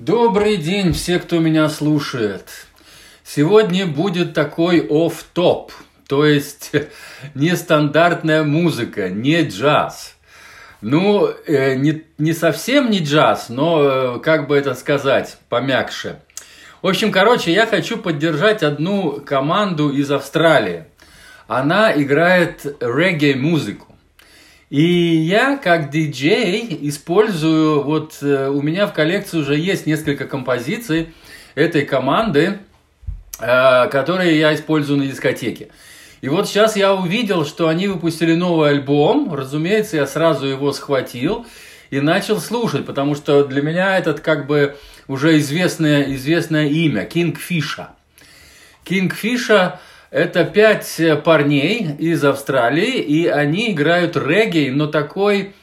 Добрый день, все, кто меня слушает. Сегодня будет такой оф-топ, то есть нестандартная музыка, не джаз. Ну, э, не, не совсем не джаз, но, э, как бы это сказать, помягче. В общем, короче, я хочу поддержать одну команду из Австралии. Она играет регgae-музыку. И я, как диджей, использую, вот э, у меня в коллекции уже есть несколько композиций этой команды, э, которые я использую на дискотеке. И вот сейчас я увидел, что они выпустили новый альбом. Разумеется, я сразу его схватил и начал слушать, потому что для меня этот как бы уже известное, известное имя, Кинг Фиша. Кинг Фиша это пять э, парней из Австралии, и они играют регги, но такой,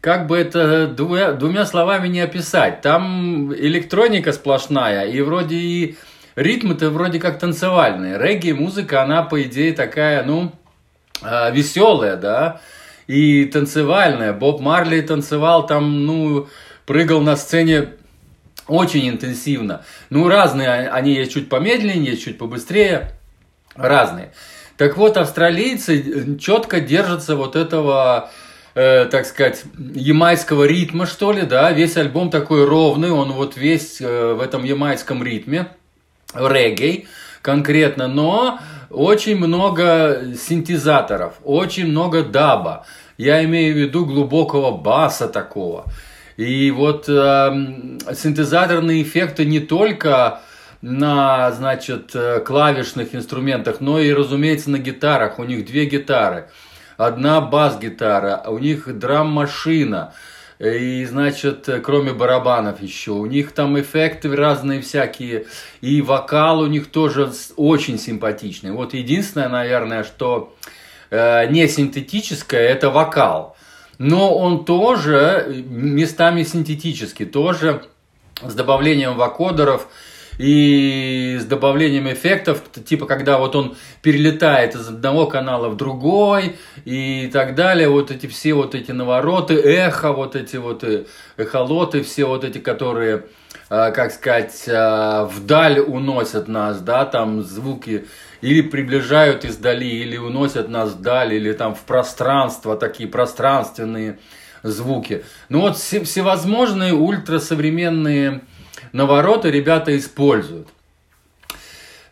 как бы это двумя, двумя словами не описать. Там электроника сплошная, и вроде и ритмы-то вроде как танцевальные. Регги музыка, она по идее такая, ну, а, веселая, да, и танцевальная. Боб Марли танцевал там, ну, прыгал на сцене очень интенсивно. Ну, разные они есть чуть помедленнее, есть чуть побыстрее разные. Так вот, австралийцы э, четко держатся вот этого, э, так сказать, ямайского ритма, что ли, да, весь альбом такой ровный, он вот весь э, в этом ямайском ритме, реггей конкретно, но очень много синтезаторов, очень много даба, я имею в виду глубокого баса такого. И вот э, синтезаторные эффекты не только на, значит, э, клавишных инструментах, но и, разумеется, на гитарах. У них две гитары. Одна бас-гитара, у них драм-машина. И, значит, кроме барабанов еще. У них там эффекты разные всякие. И вокал у них тоже очень симпатичный. Вот единственное, наверное, что э, не синтетическое, это вокал. Но он тоже местами синтетический, тоже с добавлением вокодеров – и с добавлением эффектов, типа когда вот он перелетает из одного канала в другой и так далее, вот эти все вот эти навороты, эхо, вот эти вот э, эхолоты, все вот эти, которые, э, как сказать, э, вдаль уносят нас, да, там звуки или приближают издали, или уносят нас вдаль, или там в пространство, такие пространственные звуки. Ну вот всевозможные ультрасовременные навороты ребята используют.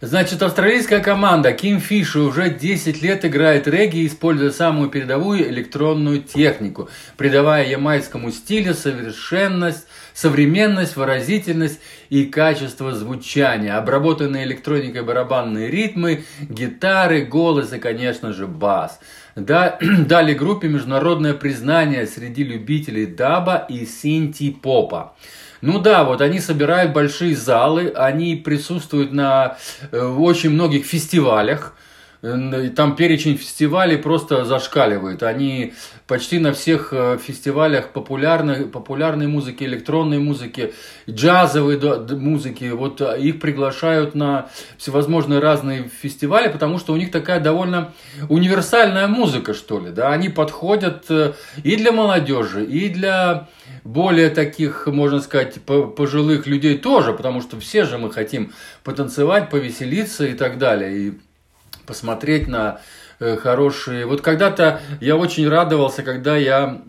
Значит, австралийская команда Kingfisher уже 10 лет играет регги, используя самую передовую электронную технику, придавая ямайскому стилю совершенность, современность, выразительность и качество звучания, обработанные электроникой барабанные ритмы, гитары, голос и, конечно же, бас. Да, дали группе международное признание среди любителей даба и синти-попа. Ну да, вот они собирают большие залы, они присутствуют на э, очень многих фестивалях. Там перечень фестивалей просто зашкаливает. Они почти на всех э, фестивалях популярной, популярной музыки, электронной музыки, джазовой музыки. Вот э, их приглашают на всевозможные разные фестивали, потому что у них такая довольно универсальная музыка, что ли. Да? Они подходят и для молодежи, и для более таких, можно сказать, пожилых людей тоже, потому что все же мы хотим потанцевать, повеселиться и так далее, и посмотреть на э, хорошие... Вот когда-то я очень радовался, когда я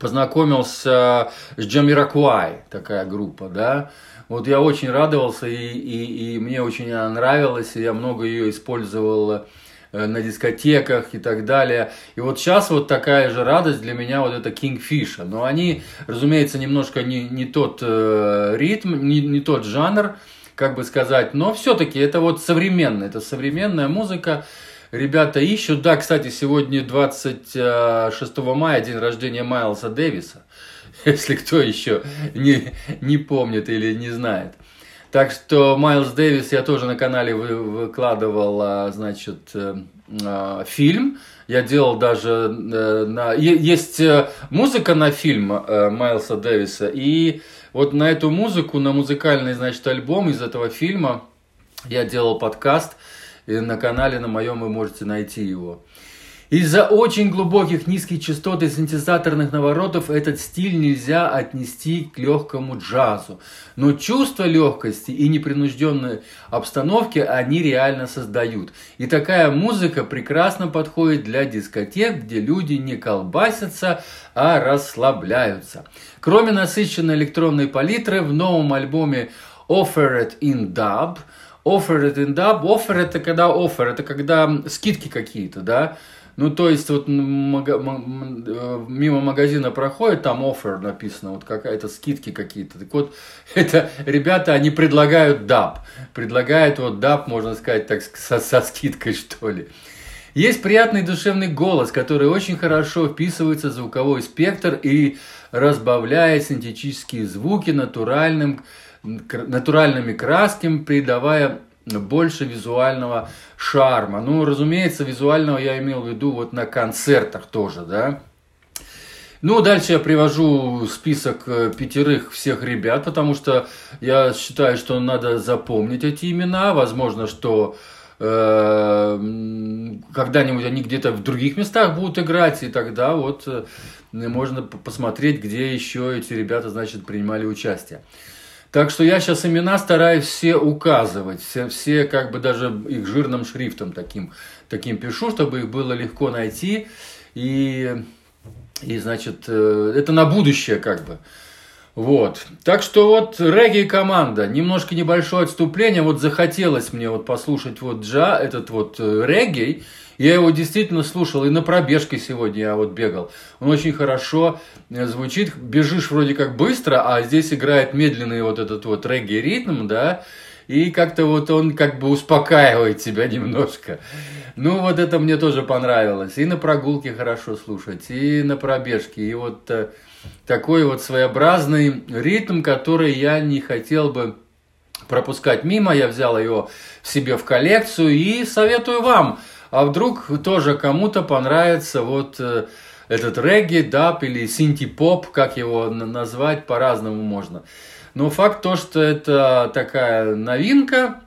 познакомился с Джамиракуай, такая группа, да, вот я очень радовался, и, и, и мне очень она нравилась, и я много ее использовал Э, на дискотеках и так далее. И вот сейчас вот такая же радость для меня вот это Kingfisher. Но они, разумеется, немножко не, не тот э, ритм, не, не тот жанр, как бы сказать, но все-таки это вот современная, это современная музыка. Ребята ищут. Да, кстати, сегодня 26 мая, день рождения Майлса Дэвиса, если кто еще не, не помнит или не знает. Так что Майлз Дэвис я тоже на канале выкладывал, а, значит, э, а, фильм. Я делал даже э, на... Есть э, музыка на фильм Майлса Дэвиса, и вот на эту музыку, на музыкальный, значит, альбом из этого фильма я делал подкаст, и на канале на моем вы можете найти его. Из-за очень глубоких низких частот и синтезаторных наворотов этот стиль нельзя отнести к легкому джазу. Но чувство легкости и непринужденной обстановки они реально создают. И такая музыка прекрасно подходит для дискотек, где люди не колбасятся, а расслабляются. Кроме насыщенной электронной палитры, в новом альбоме Offered in Dub Offered in Dub. Offer это когда offer, это когда скидки какие-то, да. Ну, то есть, вот мага, э, мимо магазина проходит, там офер написано, вот какая-то скидки какие-то. Так вот, это ребята, они предлагают даб. Предлагают вот даб, можно сказать, так со, со скидкой, что ли. Есть приятный душевный голос, который очень хорошо вписывается в звуковой спектр и разбавляет синтетические звуки натуральным, натуральными красками, придавая больше визуального шарма. Ну, разумеется, визуального я имел в виду вот на концертах тоже, да. Ну, дальше я привожу список э, пятерых всех ребят, потому что я считаю, что надо запомнить эти имена. Возможно, что э, когда-нибудь они где-то в других местах будут играть, и тогда вот э, можно посмотреть, где еще эти ребята, значит, принимали участие. Так что я сейчас имена стараюсь все указывать, все, все как бы даже их жирным шрифтом таким, таким пишу, чтобы их было легко найти. И, и значит, э, это на будущее как бы. Вот. Так что вот регги-команда, немножко небольшое отступление, вот захотелось мне вот послушать вот джа, этот вот э, регги, я его действительно слушал, и на пробежке сегодня я вот бегал. Он очень хорошо э, звучит, бежишь вроде как быстро, а здесь играет медленный вот этот вот регги-ритм, да, и как-то вот он как бы успокаивает тебя немножко. Ну, вот это мне тоже понравилось. И на прогулке хорошо слушать, и на пробежке, и вот э, такой вот своеобразный ритм, который я не хотел бы пропускать мимо. Я взял его себе в коллекцию и советую вам – а вдруг тоже кому-то понравится вот э, этот регги, даб или синти-поп, как его назвать, по-разному можно. Но факт то, что это такая новинка,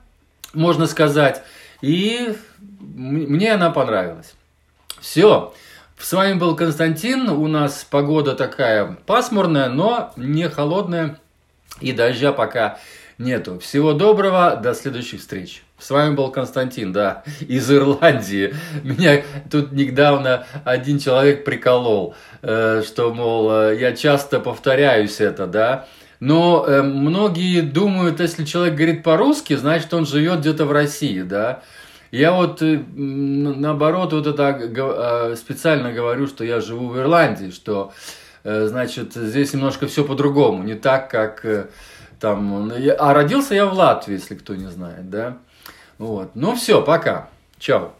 можно сказать, и мне она понравилась. Все. С вами был Константин. У нас погода такая пасмурная, но не холодная. И дождя пока нету. Всего доброго. До следующих встреч. С вами был Константин, да, из Ирландии. Меня тут недавно один человек приколол, э, что, мол, э, я часто повторяюсь это, да. Но э, многие думают, если человек говорит по-русски, значит, он живет где-то в России, да. Я вот наоборот вот это специально говорю, что я живу в Ирландии, что значит здесь немножко все по-другому, не так как там. А родился я в Латвии, если кто не знает, да. Вот. Ну все, пока. Чао.